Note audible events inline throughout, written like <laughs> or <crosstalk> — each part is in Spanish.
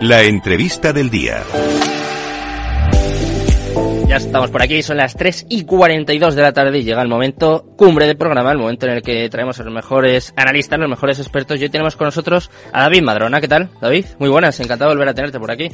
La entrevista del día. Ya estamos por aquí, son las 3 y 42 de la tarde y llega el momento cumbre del programa, el momento en el que traemos a los mejores analistas, los mejores expertos. Y hoy tenemos con nosotros a David Madrona. ¿Qué tal, David? Muy buenas, encantado de volver a tenerte por aquí.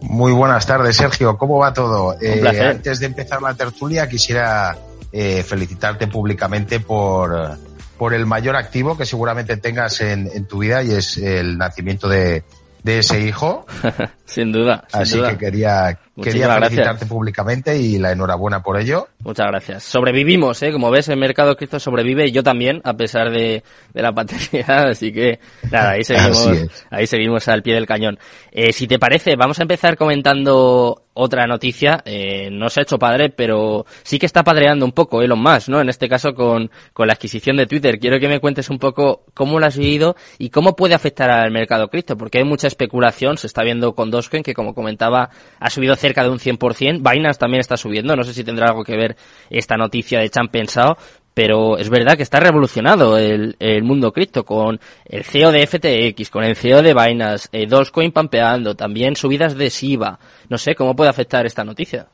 Muy buenas tardes, Sergio. ¿Cómo va todo? Un placer. Eh, antes de empezar la tertulia, quisiera eh, felicitarte públicamente por, por el mayor activo que seguramente tengas en, en tu vida y es el nacimiento de, de ese hijo. <laughs> sin duda. Sin Así duda. que quería, quería felicitarte gracias. públicamente y la enhorabuena por ello. Muchas gracias. Sobrevivimos, ¿eh? Como ves, el mercado cripto sobrevive y yo también, a pesar de, de la pandemia. <laughs> Así que, nada, ahí seguimos, ahí seguimos al pie del cañón. Eh, si te parece, vamos a empezar comentando otra noticia. Eh, no se ha hecho padre, pero sí que está padreando un poco Elon Musk, ¿no? En este caso con, con la adquisición de Twitter. Quiero que me cuentes un poco cómo lo has vivido y cómo puede afectar al mercado cripto, porque hay mucha especulación. Se está viendo con Dogecoin, que como comentaba, ha subido cerca de un 100%. Binance también está subiendo. No sé si tendrá algo que ver esta noticia de Chan Pensado. Pero es verdad que está revolucionado el, el mundo cripto con el CEO de FTX, con el CEO de Binance, eh, Dogecoin pampeando, también subidas de SIBA. No sé cómo puede afectar esta noticia.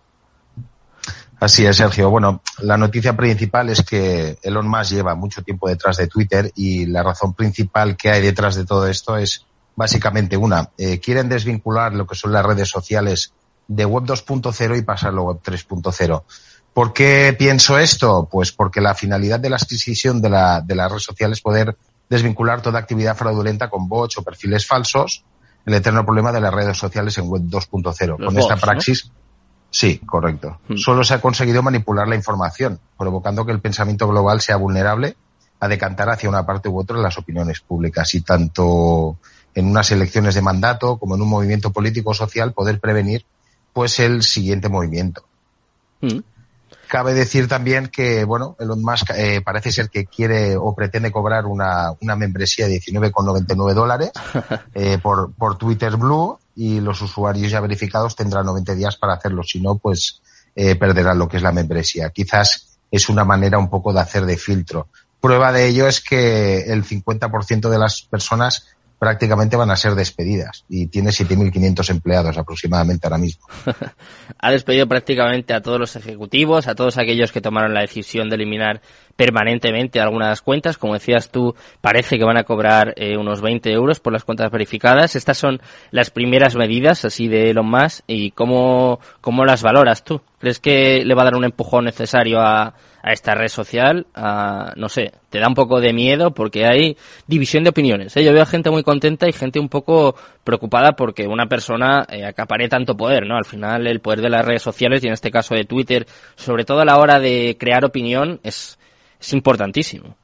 Así es, Sergio. Bueno, la noticia principal es que Elon Musk lleva mucho tiempo detrás de Twitter y la razón principal que hay detrás de todo esto es básicamente una. eh, quieren desvincular lo que son las redes sociales de Web 2.0 y pasarlo a Web 3.0. ¿Por qué pienso esto? Pues porque la finalidad de la adquisición de la, de la red social es poder desvincular toda actividad fraudulenta con bots o perfiles falsos, el eterno problema de las redes sociales en Web 2.0. Los Con esta praxis, Sí, correcto. Hmm. Solo se ha conseguido manipular la información, provocando que el pensamiento global sea vulnerable a decantar hacia una parte u otra las opiniones públicas y tanto en unas elecciones de mandato como en un movimiento político o social poder prevenir pues el siguiente movimiento. Mm. Cabe decir también que, bueno, Elon Musk eh, parece ser que quiere o pretende cobrar una, una membresía de 19,99 dólares <laughs> eh, por, por Twitter Blue y los usuarios ya verificados tendrán 90 días para hacerlo. Si no, pues eh, perderán lo que es la membresía. Quizás es una manera un poco de hacer de filtro. Prueba de ello es que el 50% de las personas prácticamente van a ser despedidas y tiene 7.500 empleados aproximadamente ahora mismo. <laughs> ha despedido prácticamente a todos los ejecutivos, a todos aquellos que tomaron la decisión de eliminar permanentemente algunas cuentas. Como decías tú, parece que van a cobrar eh, unos 20 euros por las cuentas verificadas. Estas son las primeras medidas así de Elon Musk y cómo, cómo las valoras tú. ¿Crees que le va a dar un empujón necesario a, a esta red social? A, no sé, te da un poco de miedo porque hay división de opiniones. ¿eh? Yo veo a gente muy contenta y gente un poco preocupada porque una persona eh, acapare tanto poder, ¿no? Al final el poder de las redes sociales y en este caso de Twitter, sobre todo a la hora de crear opinión, es, es importantísimo.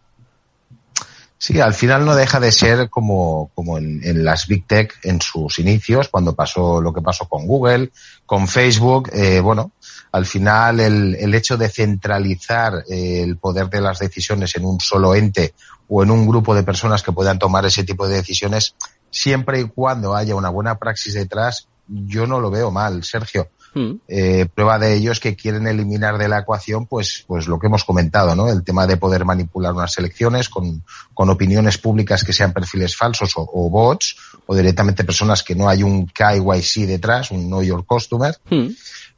Sí, al final no deja de ser como, como en, las Big Tech en sus inicios, cuando pasó lo que pasó con Google, con Facebook. Eh, bueno, al final el, el hecho de centralizar eh, el poder de las decisiones en un solo ente o en un grupo de personas que puedan tomar ese tipo de decisiones, siempre y cuando haya una buena praxis detrás, yo no lo veo mal, Sergio. Mm. Eh, prueba de ello es que quieren eliminar de la ecuación, pues, pues lo que hemos comentado, ¿no? El tema de poder manipular unas elecciones con, con opiniones públicas que sean perfiles falsos o, o, bots, o directamente personas que no hay un KYC detrás, un Know Your Customer. Mm.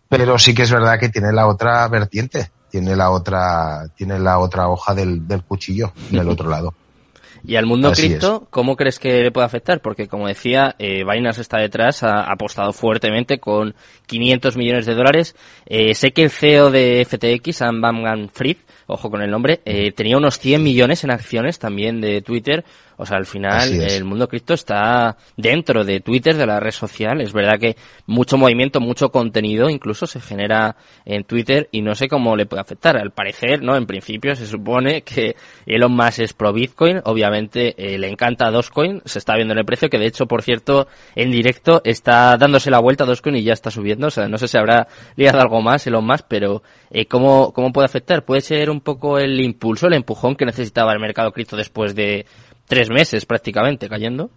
Pero sí que es verdad que tiene la otra vertiente, tiene la otra, tiene la otra hoja del, del cuchillo del <laughs> otro lado. Y al mundo cripto, ¿cómo crees que le puede afectar? Porque, como decía, eh, Binance está detrás, ha, apostado fuertemente con 500 millones de dólares. Eh, sé que el CEO de FTX, Sam Bankman-Fried, ojo con el nombre, eh, tenía unos 100 millones en acciones también de Twitter. O sea, al final el mundo cripto está dentro de Twitter, de la red social. Es verdad que mucho movimiento, mucho contenido incluso se genera en Twitter y no sé cómo le puede afectar. Al parecer, ¿no? En principio se supone que Elon Musk es pro Bitcoin. Obviamente eh, le encanta Dogecoin. Se está viendo en el precio que de hecho, por cierto, en directo está dándose la vuelta a Dogecoin y ya está subiendo. O sea, no sé si habrá liado algo más Elon Musk, pero eh, ¿cómo, ¿cómo puede afectar? Puede ser un poco el impulso, el empujón que necesitaba el mercado cripto después de tres meses prácticamente cayendo.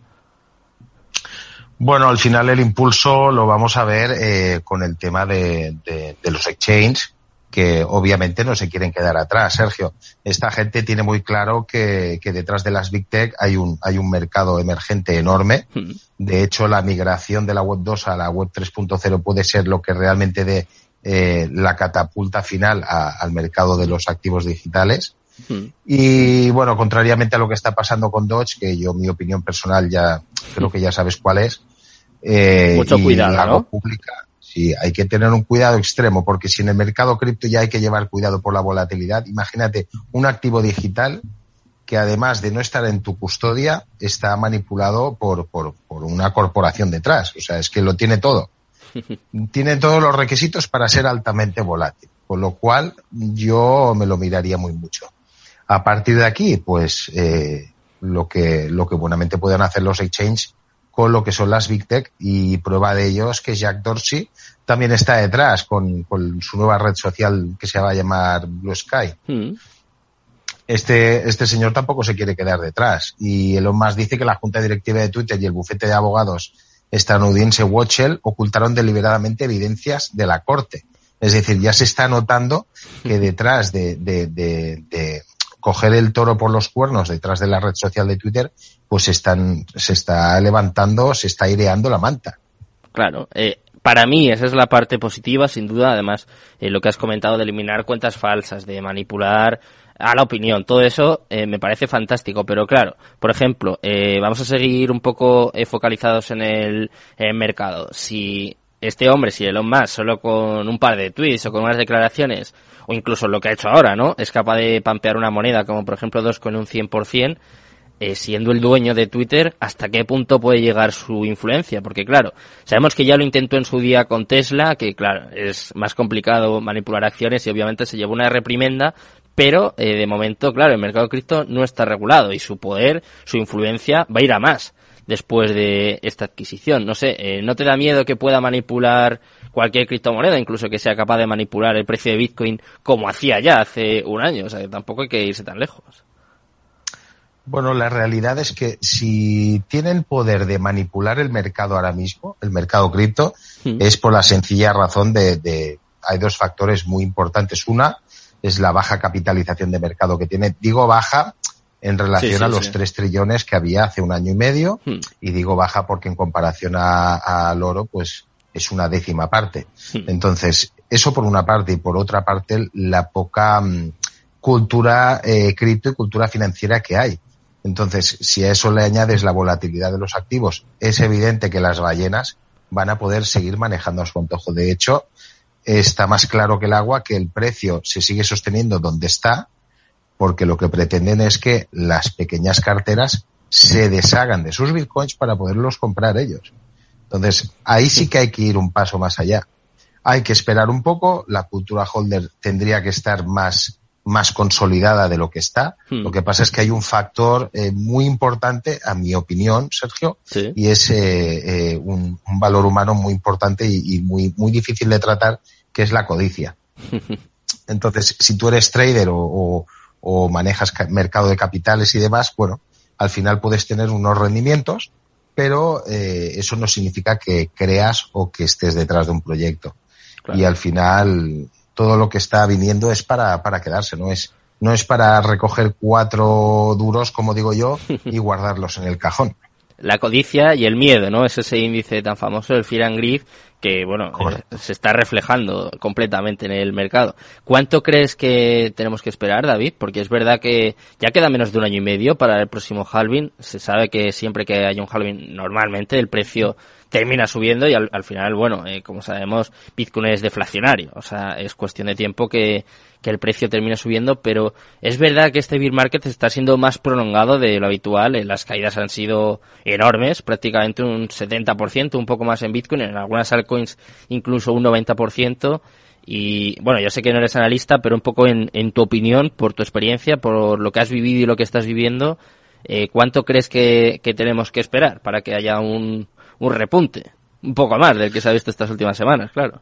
Bueno, al final el impulso lo vamos a ver eh, con el tema de, de, de, los exchanges, que obviamente no se quieren quedar atrás, Sergio. Esta gente tiene muy claro que, que detrás de las Big Tech hay un, hay un mercado emergente enorme. Hmm. De hecho, la migración de la Web 2 a la Web 3.0 puede ser lo que realmente dé eh, la catapulta final al mercado de los activos digitales. Hmm. Y bueno, contrariamente a lo que está pasando con Dodge, que yo mi opinión personal ya creo que ya sabes cuál es. Eh, Mucho cuidado, ¿no? Pública, sí, hay que tener un cuidado extremo, porque si en el mercado cripto ya hay que llevar cuidado por la volatilidad, imagínate un activo digital que además de no estar en tu custodia, está manipulado por, por, por una corporación detrás. O sea, es que lo tiene todo. <laughs> tiene todos los requisitos para ser altamente volátil. Con lo cual, yo me lo miraría muy mucho. A partir de aquí, pues, eh, lo que, lo que buenamente pueden hacer los exchanges con lo que son las Big Tech y prueba de ello es que Jack Dorsey también está detrás con, su nueva red social que se va a llamar Blue Sky. Hmm. Este, este señor tampoco se quiere quedar detrás y Elon Musk dice que la junta directiva de Twitter y el bufete de abogados estadounidense Watchell ocultaron deliberadamente evidencias de la corte. Es decir, ya se está notando que detrás de, de, de coger el toro por los cuernos detrás de la red social de Twitter pues están, se está levantando, se está aireando la manta. Claro, eh, para mí esa es la parte positiva, sin duda. Además, eh, lo que has comentado de eliminar cuentas falsas, de manipular a la opinión, todo eso eh, me parece fantástico. Pero claro, por ejemplo, vamos a seguir un poco focalizados en el, mercado. Si este hombre, si Elon Musk, solo con un par de tweets o con unas declaraciones, o incluso lo que ha hecho ahora, ¿no? Es capaz de pampear una moneda, como por ejemplo dos con un 100%, eh, siendo el dueño de Twitter, hasta qué punto puede llegar su influencia. Porque claro, sabemos que ya lo intentó en su día con Tesla, que claro, es más complicado manipular acciones y obviamente se llevó una reprimenda, pero eh, de momento, claro, el mercado cripto no está regulado y su poder, su influencia va a ir a más después de esta adquisición. No sé, eh, ¿no te da miedo que pueda manipular cualquier criptomoneda, incluso que sea capaz de manipular el precio de Bitcoin como hacía ya hace un año? O sea, tampoco hay que irse tan lejos. Bueno, la realidad es que si tienen poder de manipular el mercado ahora mismo, el mercado cripto, hmm. es por la sencilla razón de, de, hay dos factores muy importantes. Una es la baja capitalización de mercado que tiene. Digo baja en relación a los tres trillones que había hace un año y medio hmm. y digo baja porque en comparación al oro pues es una décima parte. Hmm. Entonces, eso por una parte y por otra parte la poca mm, cultura eh, cripto y cultura financiera que hay. Entonces, si a eso le añades la volatilidad de los activos, es evidente que las ballenas van a poder seguir manejando a su antojo. De hecho, está más claro que el agua que el precio se sigue sosteniendo donde está, porque lo que pretenden es que las pequeñas carteras se deshagan de sus bitcoins para poderlos comprar ellos. Entonces, ahí sí que hay que ir un paso más allá. Hay que esperar un poco, la cultura holder tendría que estar más más consolidada de lo que está. Hmm. Lo que pasa es que hay un factor eh, muy importante, a mi opinión, Sergio, y es eh, eh, un, valor humano muy importante y, muy, muy difícil de tratar, que es la codicia. <laughs> Entonces, si tú eres trader o, o, manejas mercado de capitales y demás, bueno, al final puedes tener unos rendimientos, pero eso no significa que creas o que estés detrás de un proyecto. Y al final todo lo que está viniendo es para, para quedarse, no es, no es para recoger cuatro duros, como digo yo, <laughs> y guardarlos en el cajón. La codicia y el miedo, ¿no? Es ese índice tan famoso, el Fear and Greed, que, bueno, eh, se está reflejando completamente en el mercado. ¿Cuánto crees que tenemos que esperar, David? Porque es verdad que ya queda menos de un año y medio para el próximo halving. Se sabe que siempre que hay un halving, normalmente el precio termina subiendo y al, final, bueno, eh, como sabemos, Bitcoin es deflacionario, o sea, es cuestión de tiempo que, que el precio termine subiendo, pero es verdad que este bear market está siendo más prolongado de lo habitual, eh, las caídas han sido enormes, prácticamente un 70%, un poco más en Bitcoin, en algunas altcoins incluso un 90%, y bueno, yo sé que no eres analista, pero un poco en, en tu opinión, por tu experiencia, por lo que has vivido y lo que estás viviendo, eh, ¿cuánto crees que, tenemos que esperar para que haya un, un repunte. Un poco más del que se ha visto estas últimas semanas, claro.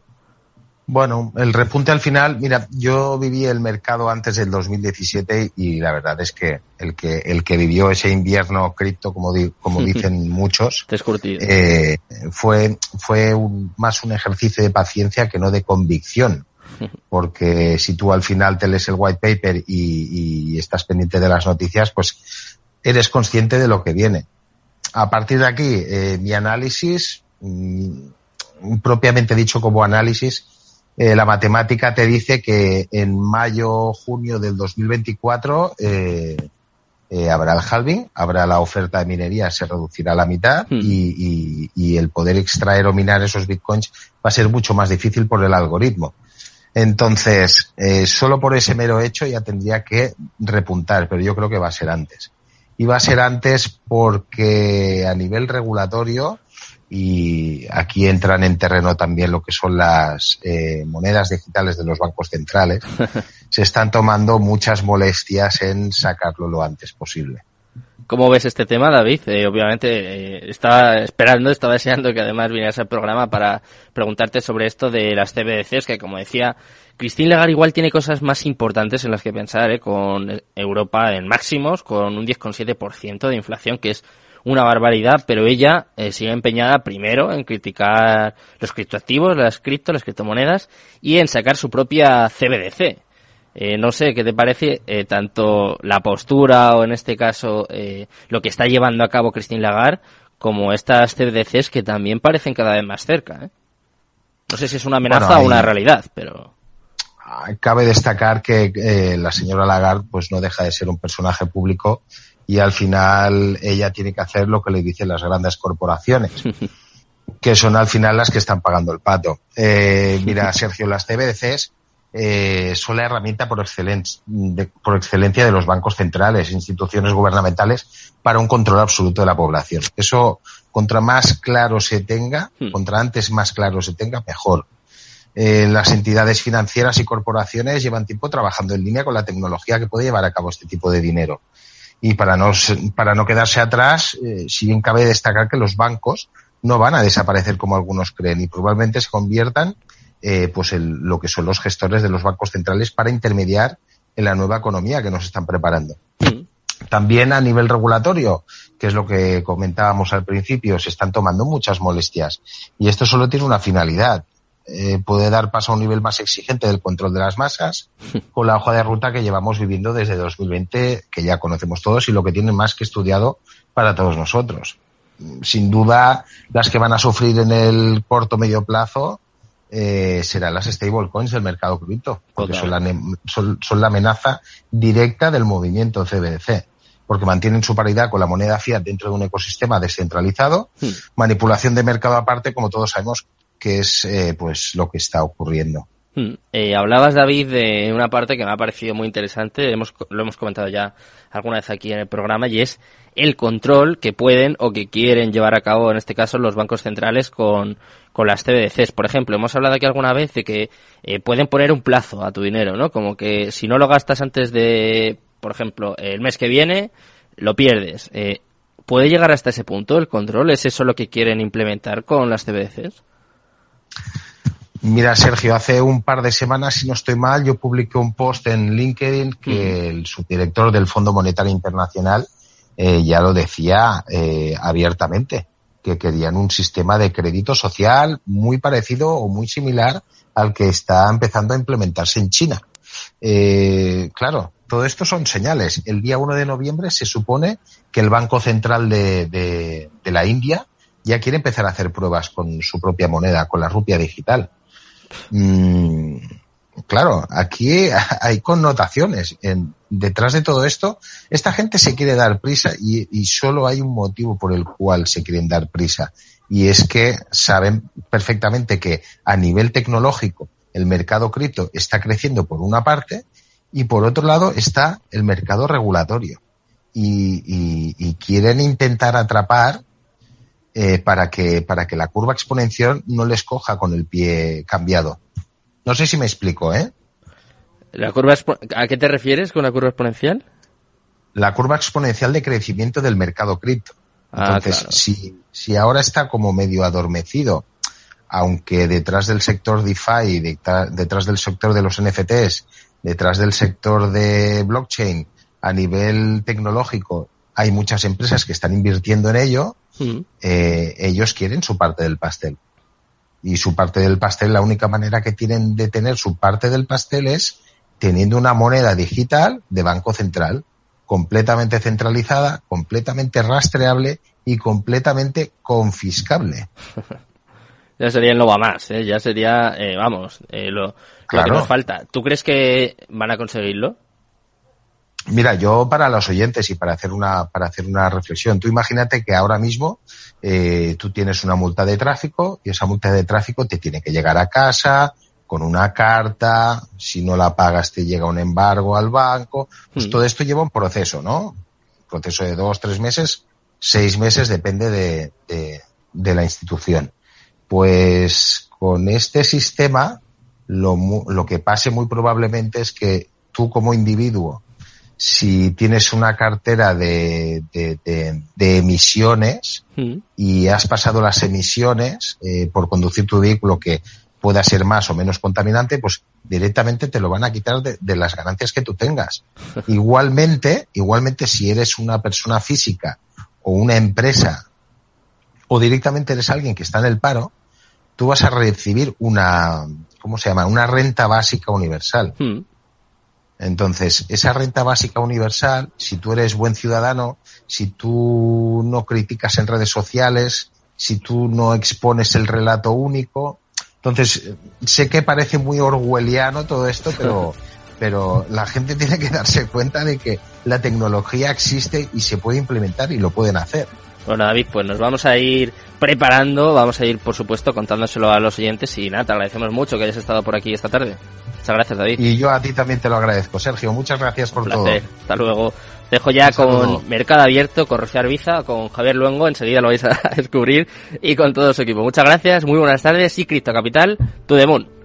Bueno, el repunte al final, mira, yo viví el mercado antes del 2017 y la verdad es que el que el que vivió ese invierno cripto, como como <laughs> dicen muchos, eh, fue fue más un ejercicio de paciencia que no de convicción. <laughs> porque si tú al final te lees el white paper y, estás pendiente de las noticias, pues eres consciente de lo que viene. A partir de aquí, eh, mi análisis, mm, propiamente dicho como análisis, eh, la matemática te dice que en mayo, junio del 2024 eh, eh, habrá el halving, habrá la oferta de minería, se reducirá a la mitad hmm. y, el poder extraer o minar esos bitcoins va a ser mucho más difícil por el algoritmo. Entonces, eh, solo por ese mero hecho ya tendría que repuntar, pero yo creo que va a ser antes. Y va a ser antes porque a nivel regulatorio y aquí entran en terreno también lo que son las eh, monedas digitales de los bancos centrales, <laughs> se están tomando muchas molestias en sacarlo lo antes posible. ¿Cómo ves este tema, David? Eh, obviamente eh, estaba esperando, estaba deseando que además vinieras al programa para preguntarte sobre esto de las CBDCs, que como decía, Christine Lagarde igual tiene cosas más importantes en las que pensar, con Europa en máximos, con un 10,7% de inflación, que es una barbaridad, pero ella eh, sigue empeñada primero en criticar los criptoactivos, las cripto, las criptomonedas y en sacar su propia CBDC. Eh, no sé qué te parece eh, tanto la postura o en este caso lo que está llevando a cabo Christine Lagarde como estas CBDCs que también parecen cada vez más cerca. No sé si es una amenaza o una realidad, pero cabe destacar que la señora Lagarde pues no deja de ser un personaje público y al final ella tiene que hacer lo que le dicen las grandes corporaciones, <laughs> que son al final las que están pagando el pato. Eh, mira, <laughs> Sergio, las CBDCs eh, son la herramienta por, excelencia, por excelencia de los bancos centrales, instituciones gubernamentales, para un control absoluto de la población. Eso, contra más claro se tenga, hmm. contra antes más claro se tenga, mejor. Eh, las entidades financieras y corporaciones llevan tiempo trabajando en línea con la tecnología que puede llevar a cabo este tipo de dinero. Y para no, para no quedarse atrás, eh, si bien cabe destacar que los bancos no van a desaparecer como algunos creen y probablemente se conviertan eh, pues en lo que son los gestores de los bancos centrales para intermediar en la nueva economía que nos están preparando. Mm. También a nivel regulatorio, que es lo que comentábamos al principio, se están tomando muchas molestias. Y esto solo tiene una finalidad, eh, puede dar paso a un nivel más exigente del control de las masas <laughs> con la hoja de ruta que llevamos viviendo desde 2020, que ya conocemos todos y lo que tienen más que estudiado para todos nosotros. Sin duda, las que van a sufrir en el corto medio plazo eh, serán las stablecoins del mercado cripto, porque son la, son, son la amenaza directa del movimiento CBDC porque mantienen su paridad con la moneda fiat dentro de un ecosistema descentralizado, hmm. manipulación de mercado aparte, como todos sabemos que es eh, pues lo que está ocurriendo. Hmm. Eh, hablabas, David, de una parte que me ha parecido muy interesante, hemos, lo hemos comentado ya alguna vez aquí en el programa, y es el control que pueden o que quieren llevar a cabo, en este caso, los bancos centrales con, con las CBDCs. Por ejemplo, hemos hablado aquí alguna vez de que eh, pueden poner un plazo a tu dinero, ¿no? Como que si no lo gastas antes de, por ejemplo, el mes que viene, lo pierdes. ¿Puede llegar hasta ese punto el control? ¿Es eso lo que quieren implementar con las CBDCs? Mira, Sergio, hace un par de semanas, si no estoy mal, yo publiqué un post en LinkedIn que el subdirector del Fondo Monetario Internacional eh, ya lo decía eh, abiertamente, que querían un sistema de crédito social muy parecido o muy similar al que está empezando a implementarse en China. Eh, claro, todo esto son señales. El día 1 de noviembre se supone que el Banco Central de, de la India ya quiere empezar a hacer pruebas con su propia moneda, con la rupia digital. Mm, claro, aquí <laughs> hay connotaciones. En, detrás de todo esto, esta gente se quiere dar prisa y, y solo hay un motivo por el cual se quieren dar prisa. Y es que saben perfectamente que a nivel tecnológico el mercado cripto está creciendo por una parte y por otro lado está el mercado regulatorio. Y, y, y quieren intentar atrapar eh, para, que, para que la curva exponencial no les coja con el pie cambiado. No sé si me explico, ¿eh? ¿La curva ¿A qué te refieres con la curva exponencial? La curva exponencial de crecimiento del mercado cripto. Ah, Entonces, si, si ahora está como medio adormecido, aunque detrás del sector DeFi, detrás del sector de los NFTs, detrás del sector de blockchain, a nivel tecnológico, hay muchas empresas que están invirtiendo en ello, Mm. Eh, ellos quieren su parte del pastel. y su parte del pastel, la única manera que tienen de tener su parte del pastel es teniendo una moneda digital de Banco Central, completamente centralizada, completamente rastreable y completamente confiscable. <laughs> ya sería el no va más, ¿eh? ya sería, eh, vamos, eh, lo, que nos falta. ¿Tú crees que van a conseguirlo? Mira, yo para los oyentes y para hacer una para hacer una reflexión, tú imagínate que ahora mismo eh, tú tienes una multa de tráfico y esa multa de tráfico te tiene que llegar a casa con una carta, si no la pagas te llega un embargo al banco, pues hmm. todo esto lleva un proceso, ¿no? Un proceso de dos, tres meses, seis meses, depende de, de, de la institución. Pues con este sistema, lo, lo que pase muy probablemente es que tú como individuo si tienes una cartera de, de, emisiones mm. y has pasado las emisiones eh, por conducir tu vehículo que pueda ser más o menos contaminante, pues directamente te lo van a quitar de, de las ganancias que tú tengas. <laughs> igualmente, igualmente si eres una persona física o una empresa o directamente eres alguien que está en el paro, tú vas a recibir una, ¿cómo se llama? Una renta básica universal. Mm. Entonces, esa renta básica universal, si tú eres buen ciudadano, si tú no criticas en redes sociales, si tú no expones el relato único, entonces sé que parece muy orwelliano todo esto, pero <laughs> pero la gente tiene que darse cuenta de que la tecnología existe y se puede implementar y lo pueden hacer. Bueno, David, pues nos vamos a ir preparando, vamos a ir, por supuesto, contándoselo a los oyentes y nada, te agradecemos mucho que hayas estado por aquí esta tarde. Muchas gracias, David. Y yo a ti también te lo agradezco, Sergio. Muchas gracias por todo. Hasta luego. Dejo ya con Mercado Abierto, con Rocío Arbiza, con Javier Luengo, enseguida lo vais a <laughs> descubrir, y con todo su equipo. Muchas gracias, muy buenas tardes y Cripto Capital, tu demon.